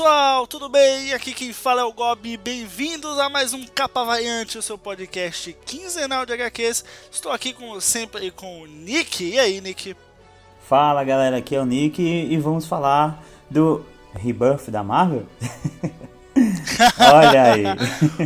pessoal, tudo bem? Aqui quem fala é o Gob. Bem-vindos a mais um Capa Variante, o seu podcast quinzenal de HQs. Estou aqui como sempre com o Nick. E aí, Nick? Fala galera, aqui é o Nick e vamos falar do Rebirth da Marvel. Olha aí.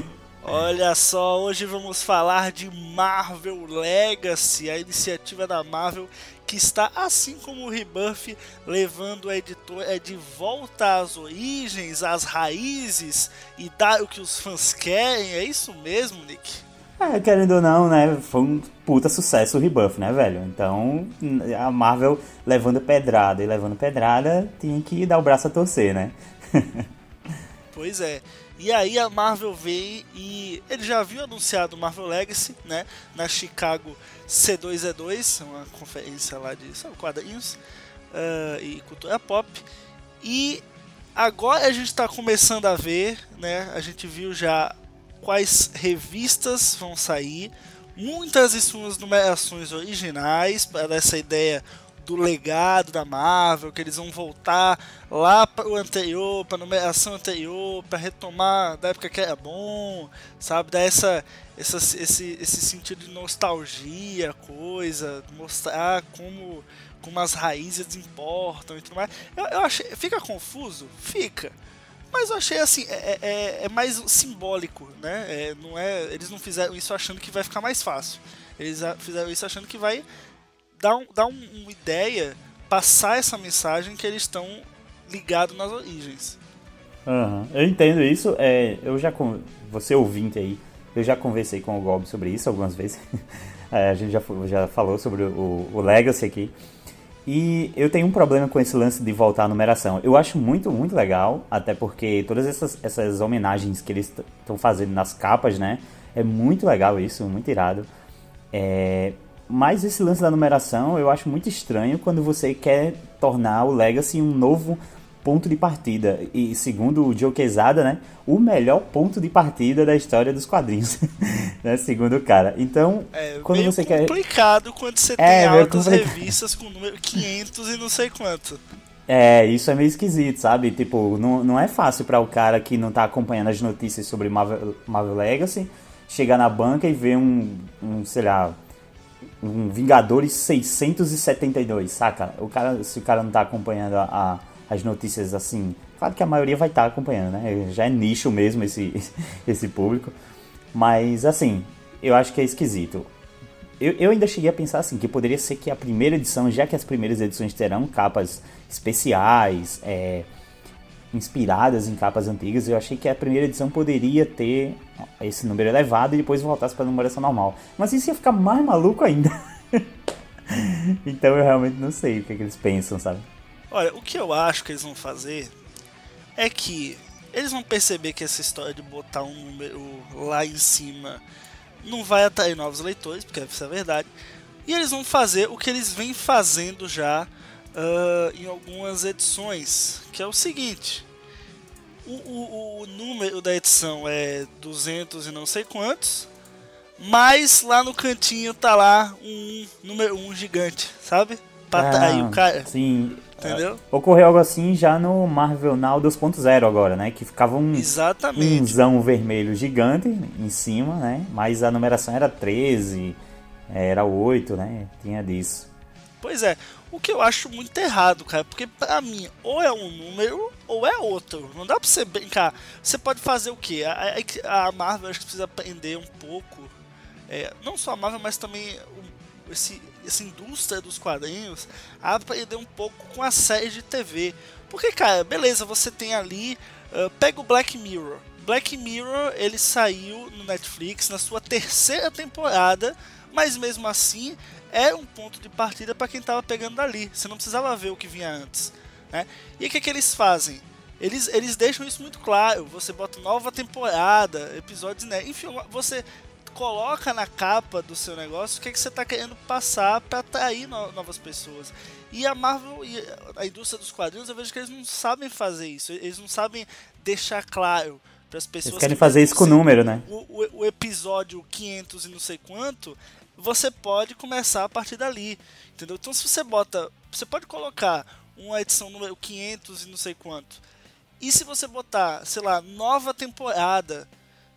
Olha só, hoje vamos falar de Marvel Legacy, a iniciativa da Marvel que está, assim como o Rebirth, levando a editora de volta às origens, às raízes e dar o que os fãs querem. É isso mesmo, Nick? É, querendo ou não, né? Foi um puta sucesso o Rebirth, né, velho? Então, a Marvel levando pedrada e levando pedrada, tinha que dar o braço a torcer, né? pois é. E aí a Marvel veio e ele já viu anunciado Marvel Legacy, né, na Chicago C2E2, uma conferência lá de sabe, quadrinhos uh, e cultura pop. E agora a gente está começando a ver, né, a gente viu já quais revistas vão sair, muitas de suas numerações originais para essa ideia do legado da Marvel, que eles vão voltar lá para o anterior, para a numeração anterior, para retomar da época que era bom, sabe? Dar essa, essa, esse, esse sentido de nostalgia, coisa, mostrar como, como as raízes importam e tudo mais. Eu, eu achei, fica confuso? Fica. Mas eu achei assim, é, é, é mais simbólico, né? É, não é, eles não fizeram isso achando que vai ficar mais fácil. Eles fizeram isso achando que vai dar, um, dar um, uma ideia, passar essa mensagem que eles estão ligados nas origens. Uhum. Eu entendo isso. É, eu já você ouvinte aí, eu já conversei com o Gob sobre isso algumas vezes. é, a gente já, já falou sobre o, o Legacy aqui. E eu tenho um problema com esse lance de voltar à numeração. Eu acho muito, muito legal, até porque todas essas, essas homenagens que eles estão fazendo nas capas, né? É muito legal isso, muito irado. É, mas esse lance da numeração eu acho muito estranho quando você quer tornar o Legacy um novo ponto de partida. E segundo o Joe Quesada, né, o melhor ponto de partida da história dos quadrinhos, né, segundo o cara. Então, é quando você quer complicado quando você é, tem altas revistas com número 500 e não sei quanto. É, isso é meio esquisito, sabe? Tipo, não, não é fácil para o cara que não tá acompanhando as notícias sobre Marvel, Marvel Legacy chegar na banca e ver um, um sei lá, um Vingadores 672, saca? O cara, se o cara não tá acompanhando a, a, as notícias assim, claro que a maioria vai estar tá acompanhando, né? Já é nicho mesmo esse, esse público. Mas assim, eu acho que é esquisito. Eu, eu ainda cheguei a pensar assim, que poderia ser que a primeira edição, já que as primeiras edições terão capas especiais, é, inspiradas em capas antigas, eu achei que a primeira edição poderia ter esse número elevado e depois voltasse para a numeração normal. Mas isso ia ficar mais maluco ainda. então eu realmente não sei o que, é que, eles pensam, sabe? Olha, o que eu acho que eles vão fazer é que eles vão perceber que essa história de botar um número lá em cima não vai atrair novos leitores, porque essa é verdade. E eles vão fazer o que eles vêm fazendo já uh, em algumas edições, que é o seguinte: o, o, o, número da edição é 200 e não sei quantos, mas lá no cantinho tá lá um número um gigante, sabe? Pra ah, o cara. Sim. Entendeu? Ocorreu algo assim já no Marvel Now 2.0 agora, né? Que ficava um Exatamente. umzão vermelho gigante em cima, né? Mas a numeração era 13, era 8, né? Tinha disso. Pois é, o que eu acho muito errado, cara, porque pra mim, ou é um número ou é outro. Não dá pra você brincar. Você pode fazer o quê? A, a Marvel acho que precisa aprender um pouco. É, não só a Marvel, mas também o, esse, essa indústria dos quadrinhos a aprender um pouco com a série de TV. Porque, cara, beleza, você tem ali. Uh, pega o Black Mirror. Black Mirror ele saiu no Netflix na sua terceira temporada, mas mesmo assim é um ponto de partida para quem estava pegando dali. Você não precisava ver o que vinha antes. Né? E o que, que eles fazem? Eles, eles deixam isso muito claro. Você bota nova temporada, episódios, né? Enfim, você coloca na capa do seu negócio o que, que você está querendo passar para atrair no, novas pessoas. E a Marvel e a indústria dos quadrinhos, eu vejo que eles não sabem fazer isso. Eles não sabem deixar claro para as pessoas. Eles querem que fazer isso com o número, né? O, o, o, episódio 500 e não sei quanto você pode começar a partir dali, entendeu? Então se você bota, você pode colocar uma edição número 500 e não sei quanto, E se você botar, sei lá, nova temporada,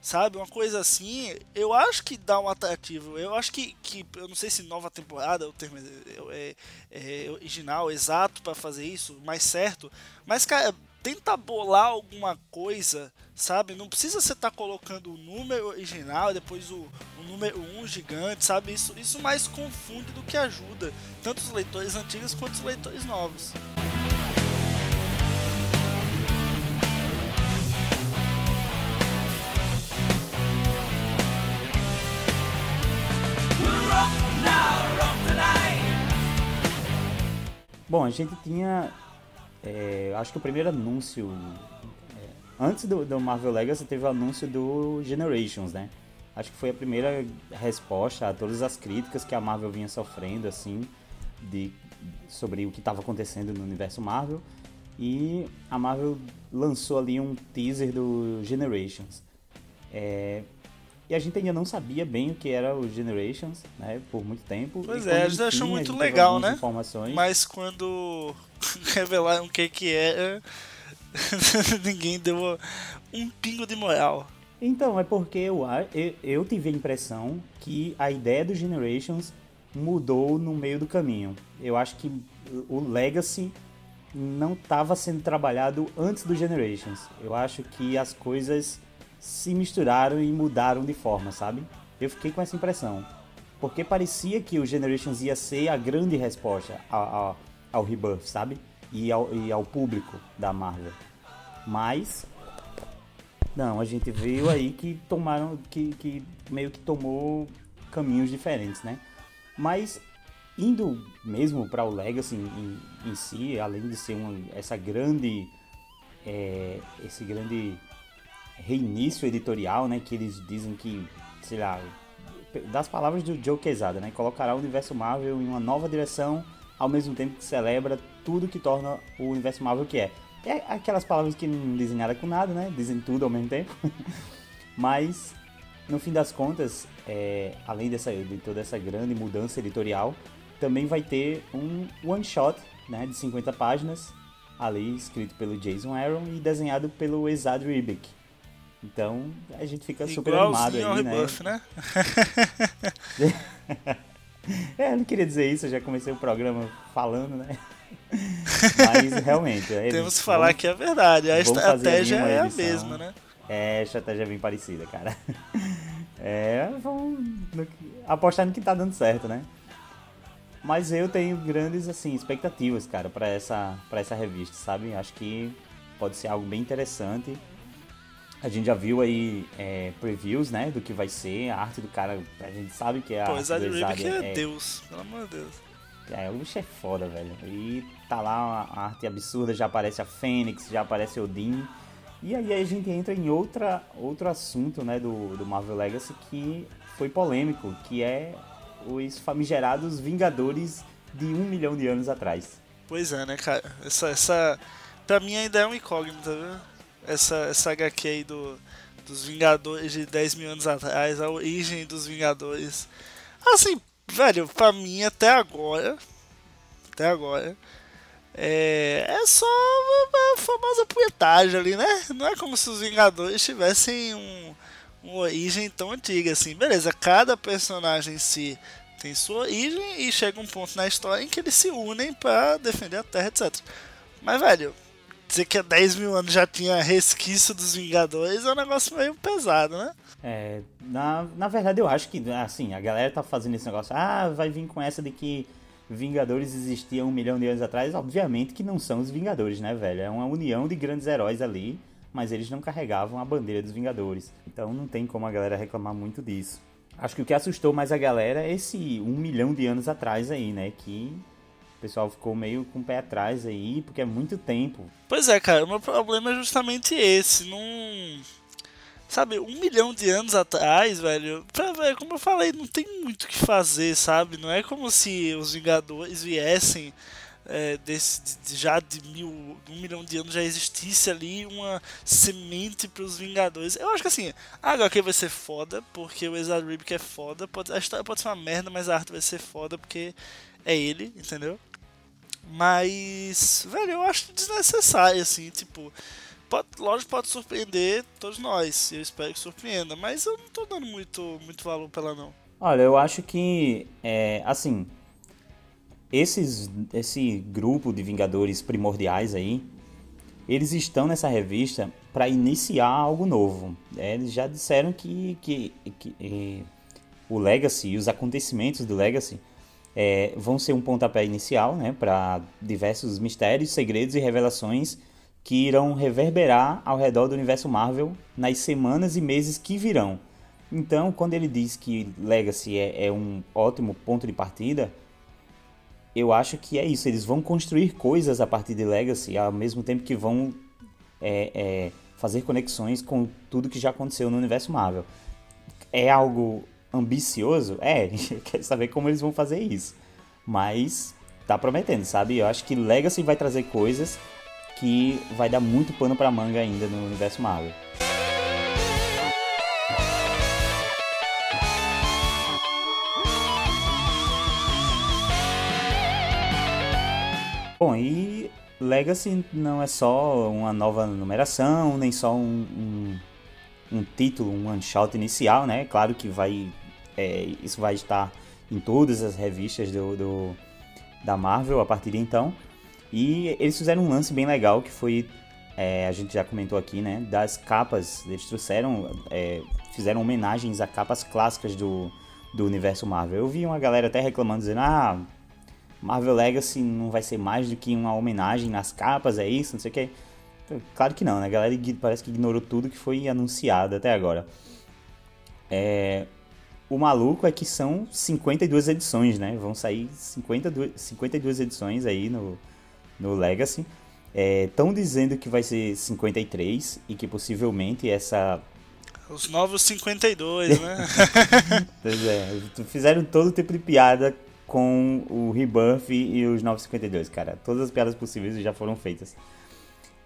sabe? Uma coisa assim, eu acho que dá um atrativo. Eu acho que, que eu não sei se nova temporada o termo é, é, é original, exato para fazer isso, mais certo. Mas, cara, tenta bolar alguma coisa, sabe? Não precisa você estar tá colocando o número original, depois o, o número 1 um gigante, sabe? Isso, isso mais confunde do que ajuda, tanto os leitores antigos quanto os leitores novos. Bom, a gente tinha é, acho que o primeiro anúncio. É, antes do, do, Marvel Legacy teve o anúncio do Generations, né? Acho que foi a primeira resposta a todas as críticas que a Marvel vinha sofrendo, assim, de, sobre o que estava acontecendo no universo Marvel. E a Marvel lançou ali um teaser do Generations. É, e a gente ainda não sabia bem o que era o Generations, né? Por muito tempo. Pois é, a gente achou muito a legal, né? Informações. Mas quando revelaram o que que era, ninguém deu um pingo de moral. Então, é porque eu, eu, eu tive a impressão que a ideia do Generations mudou no meio do caminho. Eu acho que o Legacy não estava sendo trabalhado antes do Generations. Eu acho que as coisas se misturaram e mudaram de forma, sabe? Eu fiquei com essa impressão. Porque parecia que o Generations ia ser a grande resposta ao, ao, ao Rebirth, sabe? E ao, e ao público da Marvel. Mas. Não, a gente viu aí que tomaram. que, que meio que tomou caminhos diferentes, né? Mas indo mesmo para o Legacy em, em, si, além de ser uma, essa grande. É, esse grande reinício editorial, né? Que eles dizem que, sei lá, das palavras do Joe Quesada, né? Colocará o universo Marvel em uma nova direção, ao mesmo tempo que celebra tudo que torna o universo Marvel que é. É aquelas palavras que não dizem nada com nada, né? Dizem tudo ao mesmo tempo. Mas, no fim das contas, é, além dessa, de toda essa grande mudança editorial, também vai ter um one shot né, de 50 páginas, ali escrito pelo Jason Aaron e desenhado pelo Esad Ribic. Então a gente fica super animado aí, né? Rebuff, né? é, eu não queria dizer isso, eu já comecei o programa falando, né? Mas realmente. É, Temos que falar que é verdade, a estratégia é a mesma, né? É, a estratégia é bem parecida, cara. É, vamos apostar no que tá dando certo, né? Mas eu tenho grandes assim expectativas, cara, para essa para essa revista, sabe? Acho que pode ser algo bem interessante. A gente já viu aí é, previews, né, do que vai ser, a arte do cara, a gente sabe que é a Pô, arte do Exad é, é Deus, pelo amor de Deus. É, o bicho é foda, velho. E tá lá a arte absurda, já aparece a Fênix, já aparece Odin. E aí a gente entra em outra, outro assunto, né, do, do Marvel Legacy que foi polêmico, que é os famigerados Vingadores de um milhão de anos atrás. Pois é, né, cara? Essa, essa pra mim ainda é um incógnito, viu? Essa, essa HQ aí do, dos Vingadores de 10 mil anos atrás, a origem dos Vingadores. Assim, velho, pra mim até agora, até agora, é, é só uma famosa poetagem ali, né? Não é como se os Vingadores tivessem um, uma origem tão antiga assim. Beleza, cada personagem em si tem sua origem e chega um ponto na história em que eles se unem para defender a Terra, etc. Mas, velho, dizer que há 10 mil anos já tinha resquício dos Vingadores é um negócio meio pesado, né? É, na, na verdade eu acho que, assim, a galera tá fazendo esse negócio, ah, vai vir com essa de que Vingadores existiam um milhão de anos atrás, obviamente que não são os Vingadores, né, velho? É uma união de grandes heróis ali, mas eles não carregavam a bandeira dos Vingadores. Então não tem como a galera reclamar muito disso. Acho que o que assustou mais a galera é esse um milhão de anos atrás aí, né? Que o pessoal ficou meio com o pé atrás aí, porque é muito tempo. Pois é, cara, o meu problema é justamente esse. Não. Sabe, um milhão de anos atrás, velho, pra, velho, como eu falei, não tem muito o que fazer, sabe? Não é como se os Vingadores viessem é, desse, de, já de mil, um milhão de anos já existisse ali uma semente para os Vingadores. Eu acho que assim, a HQ vai ser foda, porque o Ezra Ribic é foda. Pode, a história pode ser uma merda, mas a arte vai ser foda, porque é ele, entendeu? Mas, velho, eu acho desnecessário, assim, tipo, pode, lógico, pode surpreender todos nós. Eu espero que surpreenda. Mas eu não tô dando muito, muito valor pra ela, não. Olha, eu acho que, é, assim, esses, esse grupo de Vingadores primordiais aí, eles estão nessa revista para iniciar algo novo. É, eles já disseram que, que, que é, o Legacy e os acontecimentos do Legacy é, vão ser um pontapé inicial né, para diversos mistérios, segredos e revelações que irão reverberar ao redor do universo Marvel nas semanas e meses que virão. Então, quando ele diz que Legacy é, é um ótimo ponto de partida, eu acho que é isso. Eles vão construir coisas a partir de Legacy, ao mesmo tempo que vão é, é, fazer conexões com tudo que já aconteceu no universo Marvel. É algo ambicioso? É, quer saber como eles vão fazer isso. Mas tá prometendo, sabe? Eu acho que Legacy vai trazer coisas que vai dar muito pano pra manga ainda no universo Marvel. Bom, e Legacy não é só uma nova numeração, nem só um, um, um título, um one shot inicial, né? Claro que vai é, isso vai estar em todas as revistas do, do, da Marvel a partir de então. E eles fizeram um lance bem legal que foi, é, a gente já comentou aqui, né? Das capas, eles trouxeram, é, fizeram homenagens a capas clássicas do, do universo Marvel. Eu vi uma galera até reclamando, dizendo, ah, Marvel Legacy não vai ser mais do que uma homenagem nas capas, é isso, não sei o que. Claro que não, né? A galera parece que ignorou tudo que foi anunciado até agora. É... O maluco é que são 52 edições, né? Vão sair 52, 52 edições aí no, no Legacy. Estão é, dizendo que vai ser 53 e que possivelmente essa. Os novos 52, né? pois é, fizeram todo tipo de piada com o Rebirth e os 952, cara. Todas as piadas possíveis já foram feitas.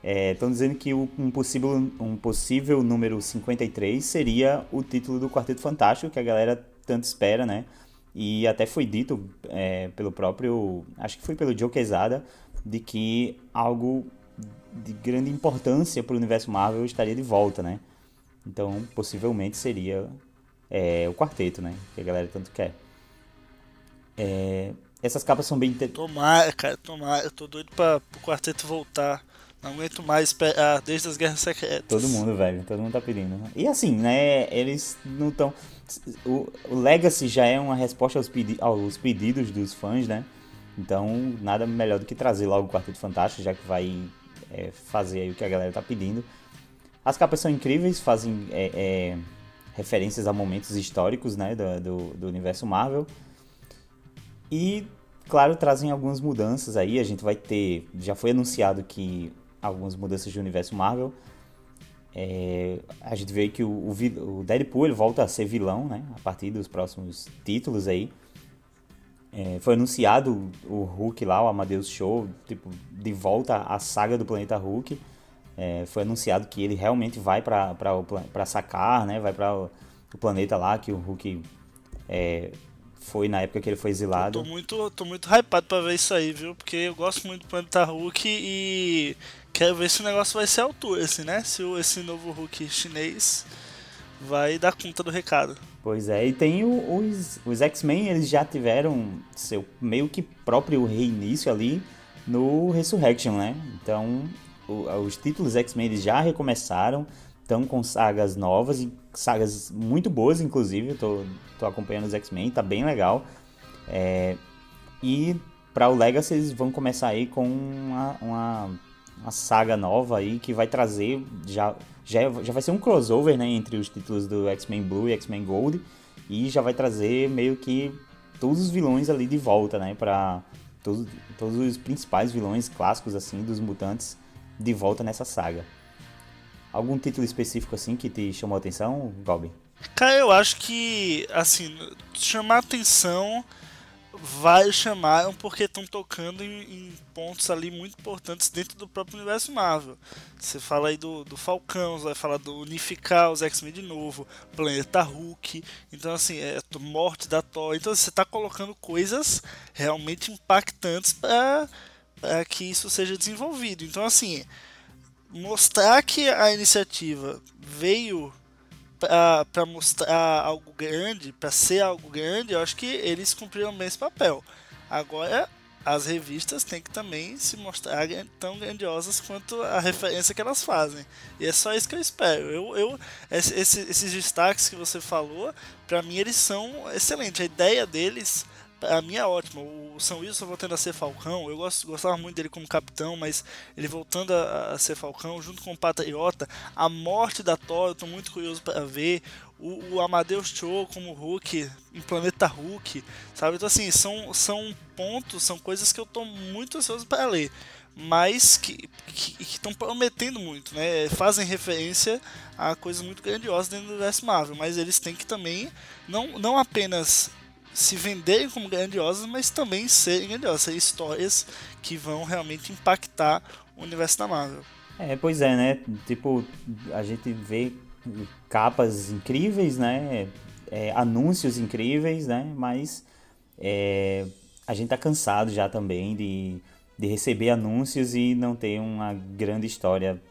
Estão é, dizendo que um possível, um possível número 53 seria o título do Quarteto Fantástico, que a galera tanto espera, né? E até foi dito é, pelo próprio. Acho que foi pelo Joe Quesada, de que algo de grande importância para o universo Marvel estaria de volta, né? Então, possivelmente seria é, o quarteto, né? Que a galera tanto quer. É, essas capas são bem. Tomara, cara, tomara. Eu tô doido pra o quarteto voltar. Não aguento mais esperar desde as Guerras Secretas. Todo mundo, velho. Todo mundo tá pedindo. E assim, né? Eles não estão. O, o, Legacy já é uma resposta aos, pedi aos pedidos dos fãs, né? Então, nada melhor do que trazer logo o Quarteto Fantástico, já que vai é, fazer aí o que a galera tá pedindo. As capas são incríveis, fazem é, é, referências a momentos históricos, né? Do, do, do universo Marvel. E, claro, trazem algumas mudanças aí. A gente vai ter. Já foi anunciado que algumas mudanças de universo Marvel. É, a gente vê que o, o, Deadpool ele volta a ser vilão, né? A partir dos próximos títulos aí. É, foi anunciado o Hulk lá, o Amadeus Show, tipo, de volta à saga do planeta Hulk. É, foi anunciado que ele realmente vai para sacar, né? Vai para o, planeta lá que o Hulk é, foi na época que ele foi exilado. Eu tô muito, tô muito hypado pra ver isso aí, viu? Porque eu gosto muito do Planeta Hulk e quero ver se o negócio vai ser altura, assim, né? Se esse novo Hulk chinês vai dar conta do recado. Pois é, e tem o, os, os X-Men, eles já tiveram seu meio que próprio reinício ali no Resurrection, né? Então, o, os títulos X-Men já recomeçaram, estão com sagas novas e sagas muito boas, inclusive. Eu tô, tô acompanhando os X-Men, tá bem legal. É, e para o Legacy eles vão começar aí com uma, uma, uma, saga nova aí que vai trazer. Já, já, já vai ser um crossover né, entre os títulos do X-Men Blue e X-Men Gold. E já vai trazer meio que todos os vilões ali de volta, né? Pra todos, todos os principais vilões clássicos assim dos mutantes de volta nessa saga. Algum título específico assim que te chamou a atenção, Gobi? Cara, eu acho que, assim, chamar atenção vai chamaram porque estão tocando em, em, pontos ali muito importantes dentro do próprio universo Marvel. Você fala aí do, do Falcão, vai falar do unificar os X-Men de novo, Planeta Hulk, então assim, é morte da Thor. Então você está colocando coisas realmente impactantes para que isso seja desenvolvido. Então assim, mostrar que a iniciativa veio para mostrar algo grande, para ser algo grande, eu acho que eles cumpriram bem esse papel. Agora, as revistas têm que também se mostrar tão grandiosas quanto a referência que elas fazem. E é só isso que eu espero. Eu, eu esse, esses destaques que você falou, para mim eles são excelentes. A ideia deles a minha é ótima. O São Wilson voltando a ser Falcão, eu gosto, gostava muito dele como capitão, mas ele voltando a, a ser Falcão, junto com o Patriota, a morte da Thor, eu tô muito curioso para ver. O, o Amadeus Cho como Hulk, em Planeta Hulk, sabe? Então, assim, são, são pontos, são coisas que eu tô muito ansioso para ler mas que estão prometendo muito, né? Fazem referência a coisas muito grandiosas dentro do universo Marvel, mas eles têm que também não, não apenas se venderem como grandiosas, mas também serem grandiosas, serem histórias que vão realmente impactar o universo da Marvel. É, pois é, né? Tipo, a gente vê capas incríveis, né? É, anúncios incríveis, né? Mas é, a gente tá cansado já também de, de receber anúncios e não ter uma grande história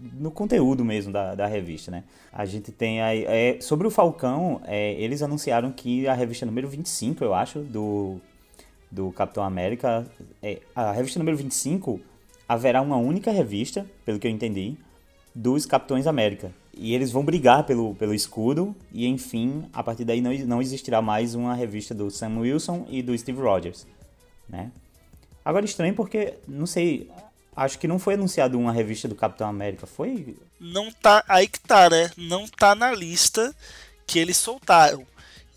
no conteúdo mesmo da, da revista, né? A gente tem aí. É, sobre o Falcão, é, eles anunciaram que a revista número 25, eu acho, do, do Capitão América. É, a revista número 25 haverá uma única revista, pelo que eu entendi, dos Capitões América. E eles vão brigar pelo, pelo escudo, e enfim, a partir daí não, não existirá mais uma revista do Sam Wilson e do Steve Rogers, né? Agora estranho porque, não sei, Acho que não foi anunciado uma revista do Capitão América, foi? Não tá, aí que tá, né? Não tá na lista que eles soltaram.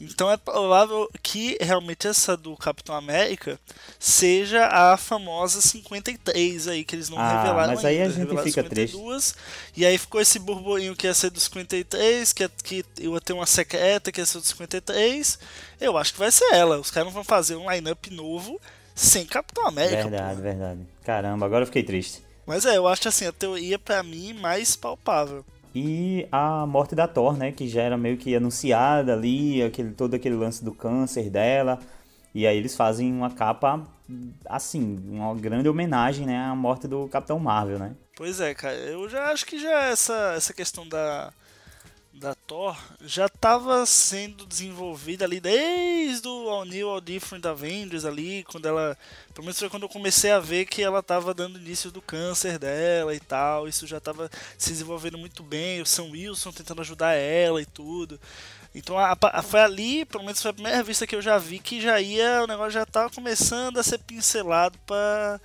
Então é provável que realmente essa do Capitão América seja a famosa 53 aí, que eles não ah, revelaram mas aí ainda. a gente fica 52, triste. E aí ficou esse burburinho que ia ser dos 53, que, que ia ter uma secreta que ia ser dos 53. Eu acho que vai ser ela. Os caras não vão fazer um line-up novo sem Capitão América. Verdade, porra. verdade. Caramba, agora eu fiquei triste. Mas é, eu acho assim, a teoria para mim mais palpável. E a morte da Thor, né, que já era meio que anunciada ali, aquele, todo aquele lance do câncer dela. E aí eles fazem uma capa, assim, uma grande homenagem, né, à morte do Capitão Marvel, né? Pois é, cara, eu já acho que já essa, essa questão da, da Thor já estava sendo desenvolvida ali desde o All New All Different Avengers ali, quando ela, pelo menos foi quando eu comecei a ver que ela estava dando início do câncer dela e tal, isso já estava se desenvolvendo muito bem, o Sam Wilson tentando ajudar ela e tudo. Então a, a, foi ali, pelo menos foi a primeira revista que eu já vi que já ia, o negócio já estava começando a ser pincelado para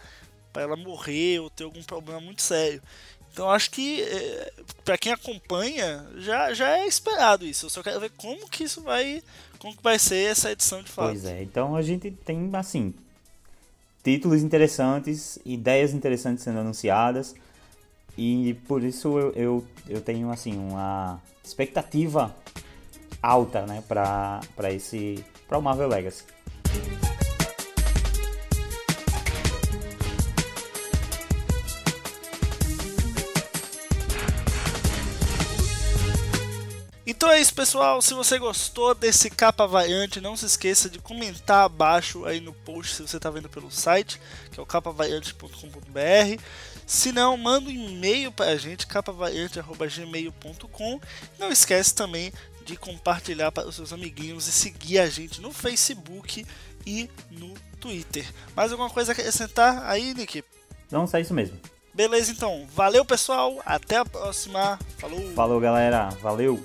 para ela morrer ou ter algum problema muito sério. Então acho que é, para quem acompanha já, já é esperado isso. Eu só quero ver como que isso vai como que vai ser essa edição de fato. Pois é. Então a gente tem assim títulos interessantes, ideias interessantes sendo anunciadas e por isso eu, eu, eu tenho assim uma expectativa alta, né, para para esse para o Marvel Legacy. Então é isso, pessoal. Se você gostou desse capa variante, não se esqueça de comentar abaixo aí no post se você está vendo pelo site, que é o capavariante.com.br. Se não, manda um e-mail para a gente, capavariante.gmail.com. Não esquece também de compartilhar para os seus amiguinhos e seguir a gente no Facebook e no Twitter. Mais alguma coisa a acrescentar aí, Nick? Não, só isso mesmo. Beleza, então. Valeu, pessoal. Até a próxima. Falou. Falou, galera. Valeu.